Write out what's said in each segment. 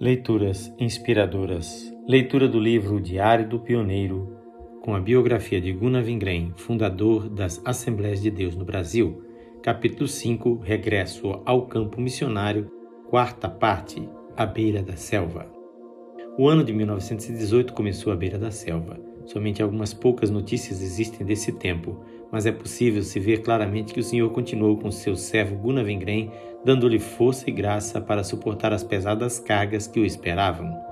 Leituras inspiradoras. Leitura do livro Diário do Pioneiro, com a biografia de Gunnar Wingren, fundador das Assembleias de Deus no Brasil. Capítulo 5 Regresso ao Campo Missionário, quarta parte A Beira da Selva. O ano de 1918 começou à beira da selva. Somente algumas poucas notícias existem desse tempo, mas é possível se ver claramente que o Senhor continuou com seu servo Gunnar Wengren, dando-lhe força e graça para suportar as pesadas cargas que o esperavam.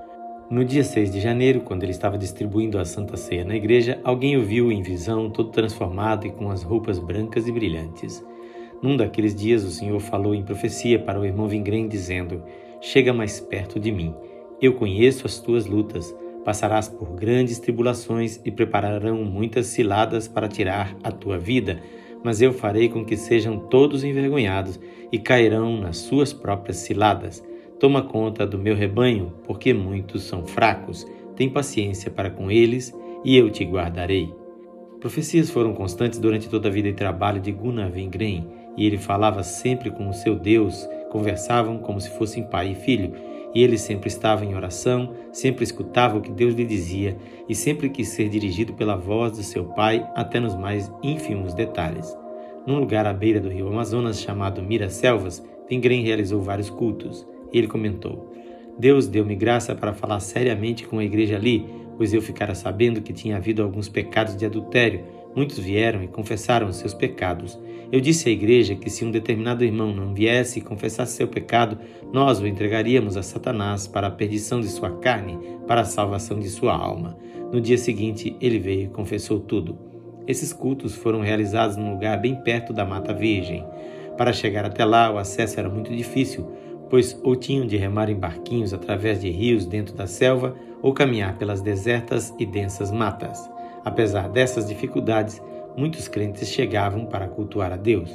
No dia 6 de janeiro, quando ele estava distribuindo a Santa Ceia na igreja, alguém o viu em visão, todo transformado e com as roupas brancas e brilhantes. Num daqueles dias, o Senhor falou em profecia para o irmão Wingren, dizendo: Chega mais perto de mim. Eu conheço as tuas lutas Passarás por grandes tribulações e prepararão muitas ciladas para tirar a tua vida, mas eu farei com que sejam todos envergonhados e cairão nas suas próprias ciladas. Toma conta do meu rebanho, porque muitos são fracos. Tem paciência para com eles, e eu te guardarei. Profecias foram constantes durante toda a vida e trabalho de Gunnar Wingren, e ele falava sempre com o seu Deus, conversavam como se fossem pai e filho, e ele sempre estava em oração, sempre escutava o que Deus lhe dizia e sempre quis ser dirigido pela voz do seu pai até nos mais ínfimos detalhes. Num lugar à beira do rio Amazonas chamado Miraselvas, Pingrem realizou vários cultos. Ele comentou: Deus deu-me graça para falar seriamente com a igreja ali, pois eu ficara sabendo que tinha havido alguns pecados de adultério Muitos vieram e confessaram seus pecados. Eu disse à igreja que se um determinado irmão não viesse e confessasse seu pecado, nós o entregaríamos a Satanás para a perdição de sua carne, para a salvação de sua alma. No dia seguinte, ele veio e confessou tudo. Esses cultos foram realizados num lugar bem perto da Mata Virgem. Para chegar até lá, o acesso era muito difícil, pois ou tinham de remar em barquinhos através de rios dentro da selva ou caminhar pelas desertas e densas matas. Apesar dessas dificuldades, muitos crentes chegavam para cultuar a Deus.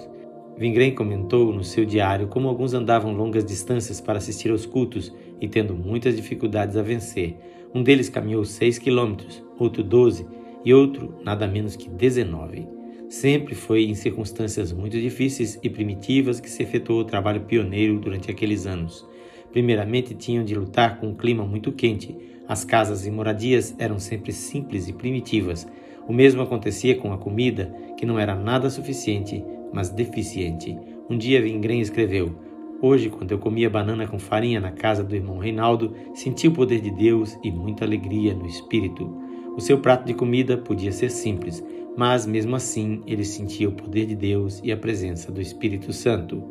Vingren comentou no seu diário como alguns andavam longas distâncias para assistir aos cultos e tendo muitas dificuldades a vencer. Um deles caminhou 6 quilômetros, outro 12 e outro nada menos que 19. Sempre foi em circunstâncias muito difíceis e primitivas que se efetuou o trabalho pioneiro durante aqueles anos. Primeiramente, tinham de lutar com um clima muito quente, as casas e moradias eram sempre simples e primitivas. O mesmo acontecia com a comida, que não era nada suficiente, mas deficiente. Um dia Vingren escreveu: Hoje, quando eu comia banana com farinha na casa do irmão Reinaldo, senti o poder de Deus e muita alegria no espírito. O seu prato de comida podia ser simples, mas mesmo assim ele sentia o poder de Deus e a presença do Espírito Santo.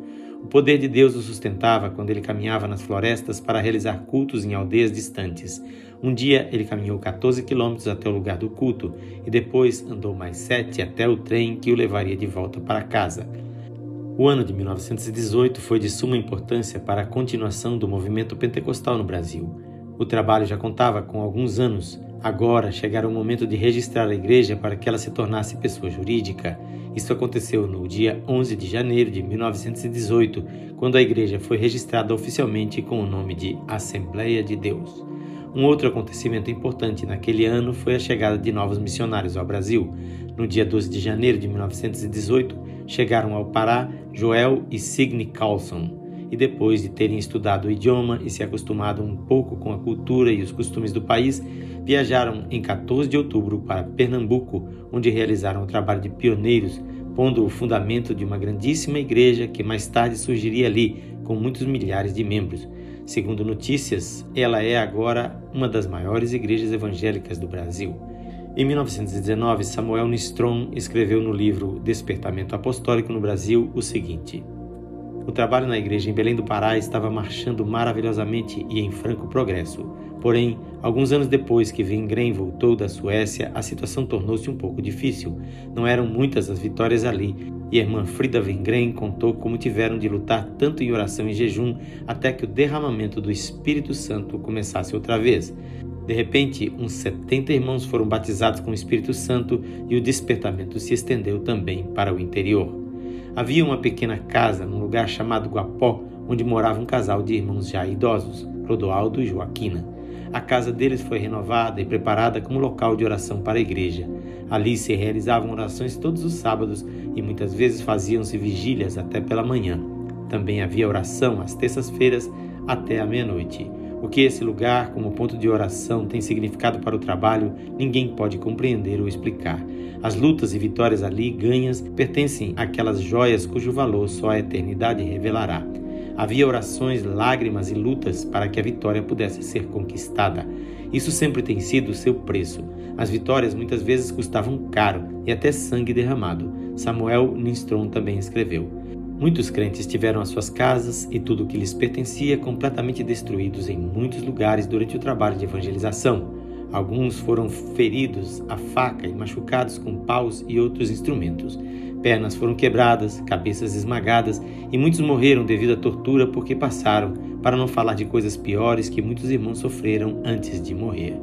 O poder de Deus o sustentava quando ele caminhava nas florestas para realizar cultos em aldeias distantes. Um dia ele caminhou 14 quilômetros até o lugar do culto e depois andou mais sete até o trem que o levaria de volta para casa. O ano de 1918 foi de suma importância para a continuação do movimento pentecostal no Brasil. O trabalho já contava com alguns anos, agora chegara o momento de registrar a igreja para que ela se tornasse pessoa jurídica. Isso aconteceu no dia 11 de janeiro de 1918, quando a igreja foi registrada oficialmente com o nome de Assembleia de Deus. Um outro acontecimento importante naquele ano foi a chegada de novos missionários ao Brasil. No dia 12 de janeiro de 1918, chegaram ao Pará Joel e Signe Carlson. E depois de terem estudado o idioma e se acostumado um pouco com a cultura e os costumes do país, viajaram em 14 de outubro para Pernambuco, onde realizaram o trabalho de pioneiros, pondo o fundamento de uma grandíssima igreja que mais tarde surgiria ali, com muitos milhares de membros. Segundo notícias, ela é agora uma das maiores igrejas evangélicas do Brasil. Em 1919, Samuel Nistron escreveu no livro Despertamento Apostólico no Brasil o seguinte: O trabalho na igreja em Belém do Pará estava marchando maravilhosamente e em franco progresso. Porém, alguns anos depois que Wingren voltou da Suécia, a situação tornou-se um pouco difícil. Não eram muitas as vitórias ali, e a irmã Frida Wengren contou como tiveram de lutar tanto em oração e jejum até que o derramamento do Espírito Santo começasse outra vez. De repente, uns 70 irmãos foram batizados com o Espírito Santo e o despertamento se estendeu também para o interior. Havia uma pequena casa num lugar chamado Guapó, onde morava um casal de irmãos já idosos, Clodoaldo e Joaquina. A casa deles foi renovada e preparada como local de oração para a igreja. Ali se realizavam orações todos os sábados e muitas vezes faziam-se vigílias até pela manhã. Também havia oração às terças-feiras até a meia-noite. O que esse lugar, como ponto de oração, tem significado para o trabalho, ninguém pode compreender ou explicar. As lutas e vitórias ali ganhas pertencem àquelas joias cujo valor só a eternidade revelará. Havia orações, lágrimas e lutas para que a vitória pudesse ser conquistada. Isso sempre tem sido o seu preço. As vitórias muitas vezes custavam caro e até sangue derramado. Samuel Ninstrom também escreveu. Muitos crentes tiveram as suas casas e tudo o que lhes pertencia completamente destruídos em muitos lugares durante o trabalho de evangelização. Alguns foram feridos a faca e machucados com paus e outros instrumentos. Pernas foram quebradas, cabeças esmagadas e muitos morreram devido à tortura porque passaram, para não falar de coisas piores que muitos irmãos sofreram antes de morrer.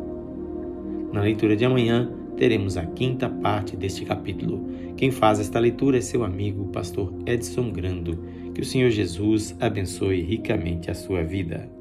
Na leitura de amanhã, teremos a quinta parte deste capítulo. Quem faz esta leitura é seu amigo, pastor Edson Grando. Que o Senhor Jesus abençoe ricamente a sua vida.